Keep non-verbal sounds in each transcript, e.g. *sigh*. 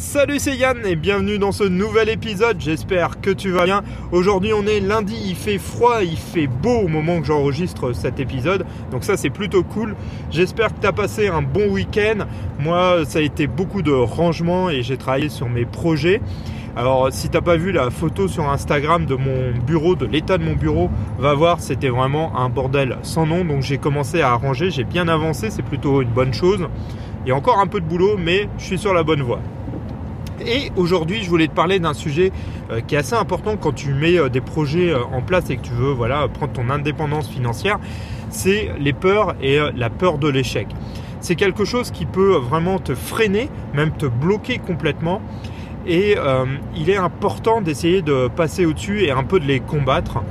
Salut c'est Yann et bienvenue dans ce nouvel épisode, j'espère que tu vas bien. Aujourd'hui on est lundi, il fait froid, il fait beau au moment que j'enregistre cet épisode, donc ça c'est plutôt cool. J'espère que tu as passé un bon week-end. Moi ça a été beaucoup de rangement et j'ai travaillé sur mes projets. Alors si t'as pas vu la photo sur Instagram de mon bureau, de l'état de mon bureau, va voir, c'était vraiment un bordel sans nom. Donc j'ai commencé à ranger, j'ai bien avancé, c'est plutôt une bonne chose. Il y a encore un peu de boulot, mais je suis sur la bonne voie. Et aujourd'hui, je voulais te parler d'un sujet euh, qui est assez important quand tu mets euh, des projets euh, en place et que tu veux voilà, prendre ton indépendance financière, c'est les peurs et la peur de l'échec. C'est quelque chose qui peut vraiment te freiner, même te bloquer complètement. Et il est important d'essayer de passer au-dessus et un peu de les combattre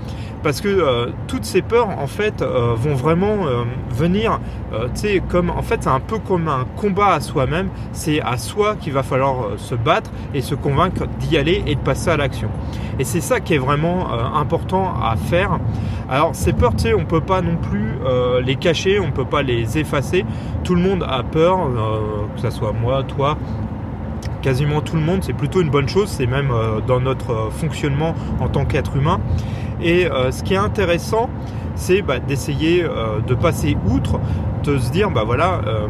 parce que euh, toutes ces peurs en fait euh, vont vraiment euh, venir tu sais comme en fait c'est un peu comme un combat à soi-même. C'est à soi qu'il va falloir se battre et se convaincre d'y aller et de passer à l'action. Et c'est ça qui est vraiment important à faire. Alors ces peurs tu sais on peut pas non plus les cacher on peut pas les effacer. Tout le monde a peur que ce soit moi toi quasiment tout le monde, c'est plutôt une bonne chose, c'est même dans notre fonctionnement en tant qu'être humain. Et euh, ce qui est intéressant, c'est bah, d'essayer euh, de passer outre, de se dire, bah voilà, euh,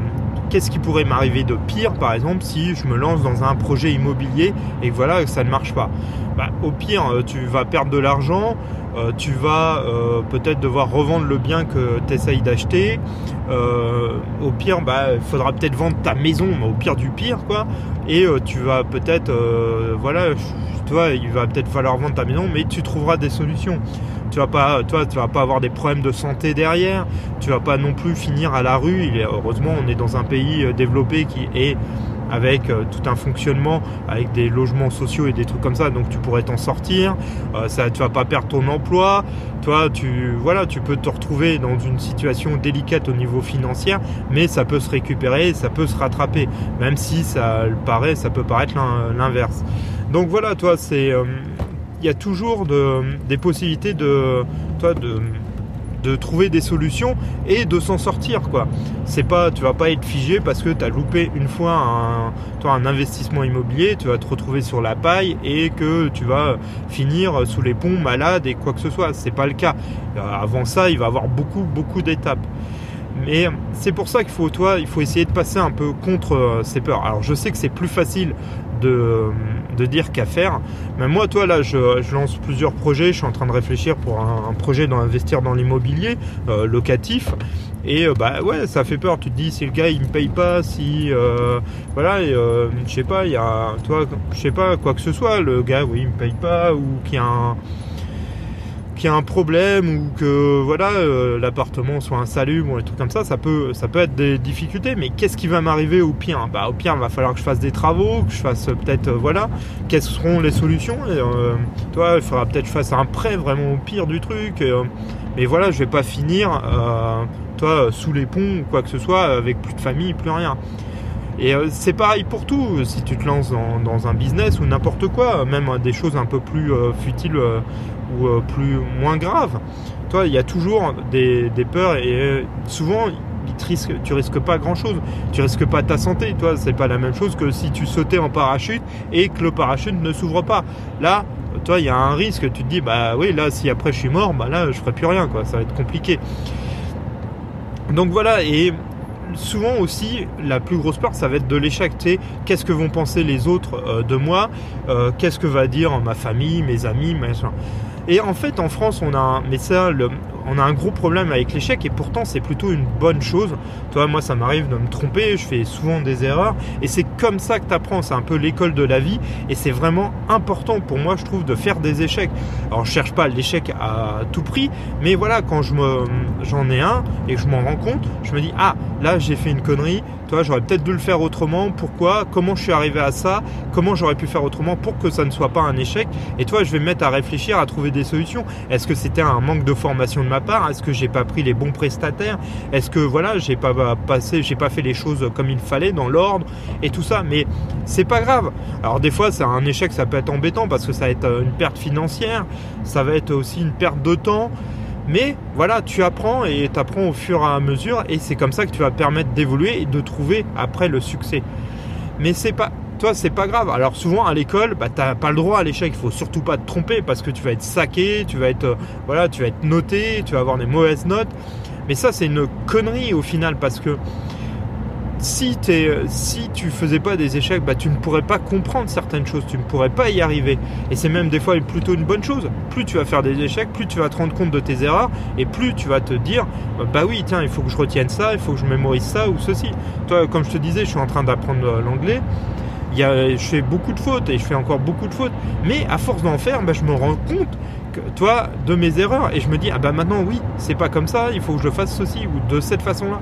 qu'est-ce qui pourrait m'arriver de pire, par exemple, si je me lance dans un projet immobilier et que voilà, ça ne marche pas? Bah, au pire, tu vas perdre de l'argent, tu vas peut-être devoir revendre le bien que tu essayes d'acheter. au pire, bah, il faudra peut-être vendre ta maison, au pire du pire, quoi. Et tu vas peut-être, voilà, toi, il va peut-être falloir vendre ta maison, mais tu trouveras des solutions. Tu vas pas, toi, tu vas pas avoir des problèmes de santé derrière. Tu vas pas non plus finir à la rue. Heureusement, on est dans un pays euh, développé qui est avec euh, tout un fonctionnement, avec des logements sociaux et des trucs comme ça. Donc tu pourrais t'en sortir. Euh, ça, tu vas pas perdre ton emploi. Toi, tu voilà, tu peux te retrouver dans une situation délicate au niveau financier, mais ça peut se récupérer, ça peut se rattraper, même si ça paraît, ça peut paraître l'inverse. Donc voilà, toi, c'est, euh, il y a toujours des possibilités de, toi, de, trouver des solutions et de s'en sortir quoi. C'est pas, tu vas pas être figé parce que tu as loupé une fois un, toi, un investissement immobilier, tu vas te retrouver sur la paille et que tu vas finir sous les ponts malade et quoi que ce soit. C'est pas le cas. Avant ça, il va y avoir beaucoup beaucoup d'étapes. Mais c'est pour ça qu'il faut, faut essayer de passer un peu contre euh, ces peurs. Alors je sais que c'est plus facile de, dire qu'à faire. Mais moi, toi, là, je, lance plusieurs projets. Je suis en train de réfléchir pour un, projet d'investir dans l'immobilier euh, locatif. Et euh, bah ouais, ça fait peur. Tu te dis si le gars il me paye pas, si euh, voilà, je sais pas, il y a, toi, je sais pas quoi que ce soit. Le gars, oui, il me paye pas ou qu'il y a un un problème ou que voilà euh, l'appartement soit insalubre ou des trucs comme ça, ça peut, ça peut être des difficultés. Mais qu'est-ce qui va m'arriver au pire? Bah au pire, il va falloir que je fasse des travaux, que je fasse euh, peut-être euh, voilà, quelles seront les solutions? Toi, il faudra peut-être que je fasse un prêt vraiment au pire du truc. mais voilà, je vais pas finir toi sous les ponts ou quoi que ce soit avec plus de famille, plus rien. Et c'est pareil pour tout, si tu te lances dans, un business ou n'importe quoi, même des choses un peu plus futiles ou euh, plus moins grave. Toi, il y a toujours des, peurs et euh, souvent tu risques, tu risques pas grand chose. Tu risques pas ta santé. Toi, c'est pas la même chose que si tu sautais en parachute et que le parachute ne s'ouvre pas. Là, toi, il y a un risque. Tu te dis, bah oui, là, si après je suis mort, bah là, je ferai plus rien, quoi. Ça va être compliqué. Donc voilà, et souvent aussi, la plus grosse peur, ça va être de l'échec. Qu'est-ce que vont penser les autres euh, de moi? Qu'est-ce que va dire ma famille, mes amis, machin? Et en fait, en France, on a un, mais ça, on a un gros problème avec l'échec et pourtant c'est plutôt une bonne chose. Toi, moi, ça m'arrive de me tromper, je fais souvent des erreurs et c'est comme ça que tu apprends. C'est un peu l'école de la vie et c'est vraiment important pour moi, je trouve, de faire des échecs. Alors, je cherche pas l'échec à tout prix, mais voilà, quand j'en ai un et que je m'en rends compte, je me dis ah là j'ai fait une connerie. Toi, j'aurais peut-être dû le faire autrement. Pourquoi? Comment je suis arrivé à ça? Comment j'aurais pu faire autrement pour que ça ne soit pas un échec? Et toi, je vais me mettre à réfléchir, à trouver des solutions. Est-ce que c'était un manque de formation de ma part Est-ce que j'ai pas pris les bons prestataires? Est-ce que voilà, j'ai pas passé, j'ai pas fait les choses comme il fallait dans l'ordre et tout ça? Mais c'est pas grave. Alors des fois, c'est un échec, ça peut être embêtant parce que ça va être une perte financière, ça va être aussi une perte de temps. Mais voilà, tu apprends et tu apprends au fur et à mesure et c'est comme ça que tu vas permettre d'évoluer et de trouver après le succès. Mais c'est pas toi, c'est pas grave. Alors souvent à l'école, bah, t'as pas le droit à l'échec. Il faut surtout pas te tromper parce que tu vas être saqué, tu vas être, euh, voilà, tu vas être noté, tu vas avoir des mauvaises notes. Mais ça, c'est une connerie au final parce que si, es, si tu faisais pas des échecs, bah, tu ne pourrais pas comprendre certaines choses, tu ne pourrais pas y arriver. Et c'est même des fois plutôt une bonne chose. Plus tu vas faire des échecs, plus tu vas te rendre compte de tes erreurs, et plus tu vas te dire, bah oui, tiens, il faut que je retienne ça, il faut que je mémorise ça ou ceci. Toi, comme je te disais, je suis en train d'apprendre euh, l'anglais. Je fais beaucoup de fautes et je fais encore beaucoup de fautes. Mais à force d'en faire, bah, je me rends compte que, toi, de mes erreurs. Et je me dis, ah bah maintenant, oui, c'est pas comme ça, il faut que je fasse ceci ou de cette façon-là.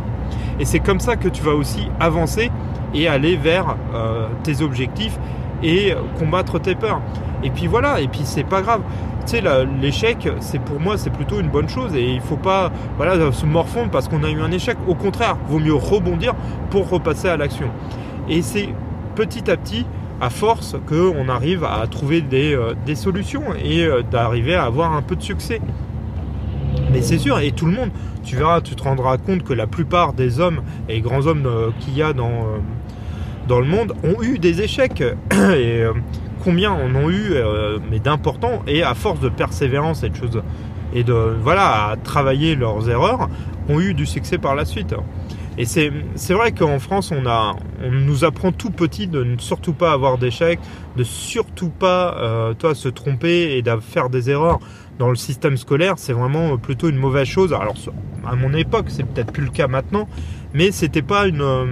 Et c'est comme ça que tu vas aussi avancer et aller vers euh, tes objectifs et combattre tes peurs. Et puis voilà, et puis c'est pas grave. Tu sais, l'échec, c'est pour moi, c'est plutôt une bonne chose et il faut pas voilà, se morfondre parce qu'on a eu un échec. Au contraire, vaut mieux rebondir pour repasser à l'action. Et c'est petit à petit, à force, qu'on arrive à trouver des, euh, solutions et euh, d'arriver à avoir un peu de succès. Mais c'est sûr, et tout le monde, tu verras, tu te rendras compte que la plupart des hommes et grands hommes euh, qu'il y a dans, le monde ont eu des échecs. *clears throat* et combien en ont eu, mais d'importants, et à force de persévérance et de choses, et de voilà, travailler leurs erreurs, ont eu du succès par la suite. Et c'est vrai qu'en France, on, a, on nous apprend tout petit de ne surtout pas avoir d'échecs, de surtout pas toi, se tromper et de faire des erreurs dans le système scolaire, c'est vraiment plutôt une mauvaise chose. Alors à mon époque, c'est peut-être plus le cas maintenant, mais c'était pas une, euh,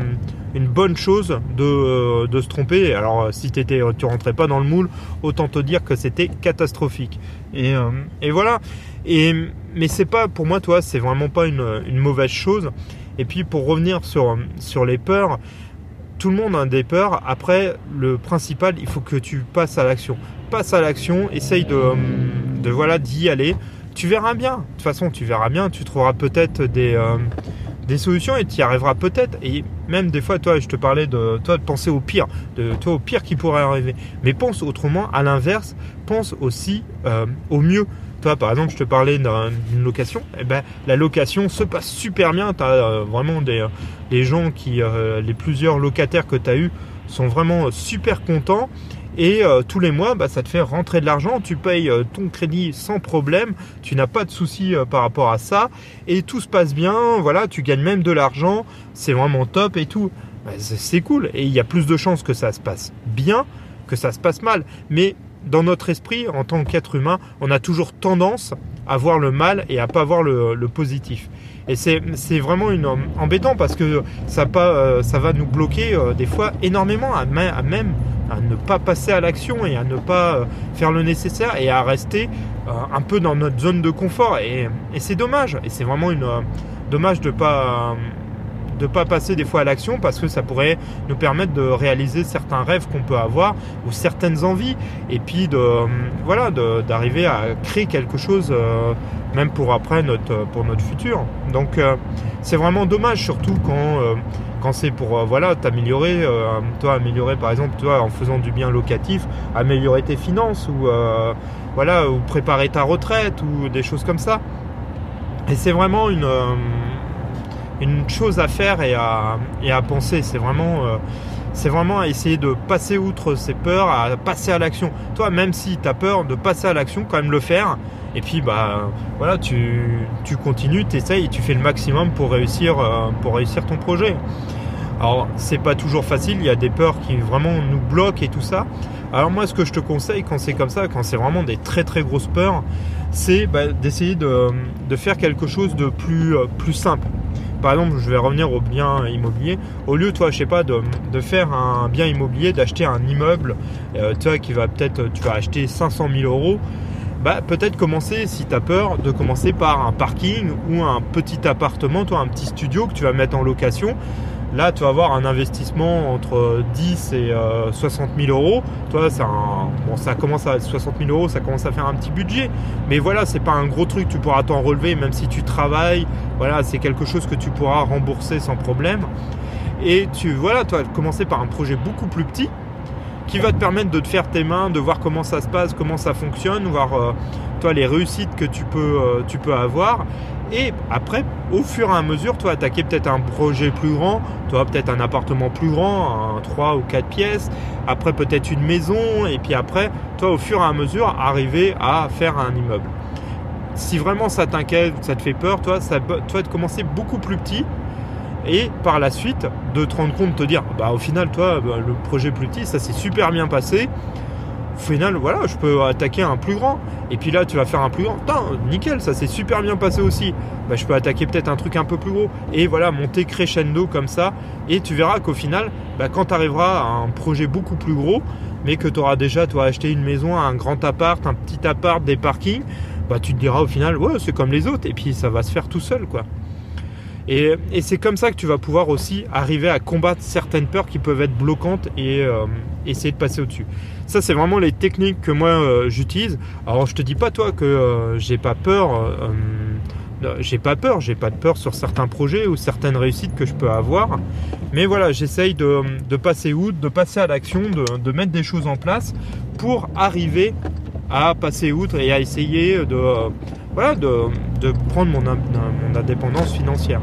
une bonne chose de, euh, de se tromper. Alors si étais, tu rentrais pas dans le moule, autant te dire que c'était catastrophique. Et, euh, et, voilà. Et mais c'est pas pour moi, toi, c'est vraiment pas une, mauvaise chose. Et puis pour revenir sur les peurs. Tout le monde a des peurs. Après, le principal, il faut que tu passes à l'action. Passe à l'action, essaye de, de voilà d'y aller. Tu verras bien. De toute façon, tu verras bien. Tu trouveras peut-être des, euh, des solutions et tu y arriveras peut-être. Et même des fois, toi, je te parlais de toi de penser au pire, de toi au pire qui pourrait arriver. Mais pense autrement, à l'inverse, pense aussi euh, au mieux. Toi, par exemple, je te parlais d'une location. Et eh ben, la location se passe super bien. Tu as euh, vraiment des, des gens qui, les plusieurs locataires que tu as eu sont vraiment super contents. Et euh, tous les mois, bah, ça te fait rentrer de l'argent, tu payes euh, ton crédit sans problème, tu n'as pas de soucis euh, par rapport à ça, et tout se passe bien, voilà, tu gagnes même de l'argent, c'est vraiment top et tout. Bah, c'est cool, et il y a plus de chances que ça se passe bien que ça se passe mal. Mais dans notre esprit, en tant qu'être humain, on a toujours tendance à voir le mal et à pas voir le, positif. Et c'est vraiment une, embêtant parce que ça, pas, ça va nous bloquer des fois énormément à, même à ne pas passer à l'action et à ne pas euh, faire le nécessaire et à rester euh, un peu dans notre zone de confort. Et, c'est dommage. Et c'est vraiment une, euh, dommage de pas de pas passer des fois à l'action parce que ça pourrait nous permettre de réaliser certains rêves qu'on peut avoir ou certaines envies et puis de voilà d'arriver à créer quelque chose même pour après notre pour notre futur donc c'est vraiment dommage surtout quand c'est pour euh, voilà t'améliorer, euh, toi améliorer par exemple toi en faisant du bien locatif, améliorer tes finances ou euh, voilà ou préparer ta retraite ou des choses comme ça. Et c'est vraiment une une chose à faire et à, penser. C'est vraiment c'est vraiment à essayer de passer outre ces peurs, à passer à l'action. Toi, même si tu as peur de passer à l'action, quand même le faire. Et puis, bah, voilà, tu, continues, tu essayes et tu fais le maximum pour réussir, pour réussir ton projet. Alors c'est pas toujours facile, il y a des peurs qui vraiment nous bloquent et tout ça. Alors moi ce que je te conseille quand c'est comme ça, quand c'est vraiment des très très grosses peurs, c'est bah, d'essayer de, faire quelque chose de plus, euh, plus simple. Par exemple, je vais revenir au bien immobilier. Au lieu, toi, je sais pas, de, faire un bien immobilier, d'acheter un immeuble, euh, toi, qui va peut-être, tu vas acheter 500 000 euros. Bah, peut-être commencer, si tu as peur, de commencer par un parking ou un petit appartement, toi, un petit studio que tu vas mettre en location Là, tu vas avoir un investissement entre 10 et 60 euh, 000 euros. Toi, commence à 60 000 euros, ça commence à faire un petit budget. Mais voilà, c'est pas un gros truc. Tu pourras t'en relever, même si tu travailles. Voilà, c'est quelque chose que tu pourras rembourser sans problème. Et tu, voilà, tu vas commencer par un projet beaucoup plus petit qui va te permettre de te faire tes mains, de voir comment ça se passe, comment ça fonctionne, voir euh, toi les réussites que tu peux, euh, tu peux avoir Et après, au fur et à mesure, toi, attaquer peut-être un projet plus grand, toi, peut-être un appartement plus grand, un 3 ou 4 pièces, après peut-être une maison, et puis après, toi, au fur et à mesure, arriver à faire un immeuble. Si vraiment ça t'inquiète, ça te fait peur, toi, ça, toi, de commencer beaucoup plus petit, et par la suite, de te rendre compte, de te dire, bah au final, toi, bah, le projet plus petit, ça s'est super bien passé, au final, voilà, je peux attaquer un plus grand. Et puis là, tu vas faire un plus grand. Putain, nickel, ça s'est super bien passé aussi. Bah, je peux attaquer peut-être un truc un peu plus gros. Et voilà, monter crescendo comme ça. Et tu verras qu'au final, bah, quand tu arriveras à un projet beaucoup plus gros, mais que tu auras déjà acheté une maison, un grand appart, un petit appart, des parkings, bah, tu te diras au final, ouais, c'est comme les autres. Et puis ça va se faire tout seul, quoi. Et, c'est comme ça que tu vas pouvoir aussi arriver à combattre certaines peurs qui peuvent être bloquantes et euh, essayer de passer au-dessus. Ça, c'est vraiment les techniques que moi euh, j'utilise. Alors, je te dis pas toi que euh, j'ai pas peur. j'ai pas peur, j'ai pas de peur sur certains projets ou certaines réussites que je peux avoir. Mais voilà, j'essaye de, passer outre, de passer à l'action, de, mettre des choses en place pour arriver à passer outre et à essayer de, voilà, de, prendre mon, mon, indépendance financière.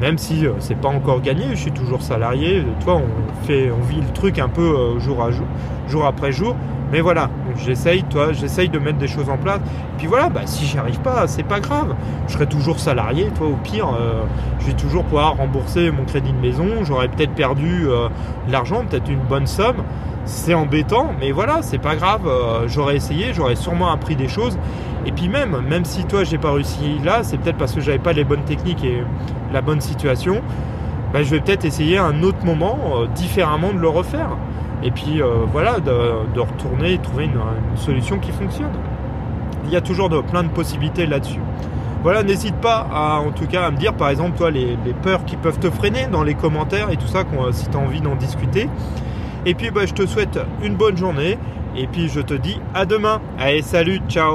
Même si euh, c'est pas encore gagné, je suis toujours salarié. Toi, on fait, on vit le truc un peu euh, jour à jour, jour après jour. Mais voilà, j'essaye, toi, j'essaye de mettre des choses en place. Puis voilà, bah, si j'y arrive pas, c'est pas grave. Je serai toujours salarié, toi, au pire, euh, je vais toujours pouvoir rembourser mon crédit de maison. J'aurais peut-être perdu de l'argent, peut-être une bonne somme c'est embêtant, mais voilà, c'est pas grave. Euh, j'aurais essayé, j'aurais sûrement appris des choses. Et puis même, même si toi j'ai pas réussi là, c'est peut-être parce que j'avais pas les bonnes techniques et la bonne situation. Bah, je vais peut-être essayer un autre moment euh, différemment de le refaire. Et puis euh, voilà, de, retourner et trouver une, solution qui fonctionne. Il y a toujours de, plein de possibilités là-dessus. Voilà, n'hésite pas à, en tout cas à me dire par exemple toi les, peurs qui peuvent te freiner dans les commentaires et tout ça si tu as envie d'en discuter. Et puis bah, je te souhaite une bonne journée. Et puis je te dis à demain. Allez, salut, ciao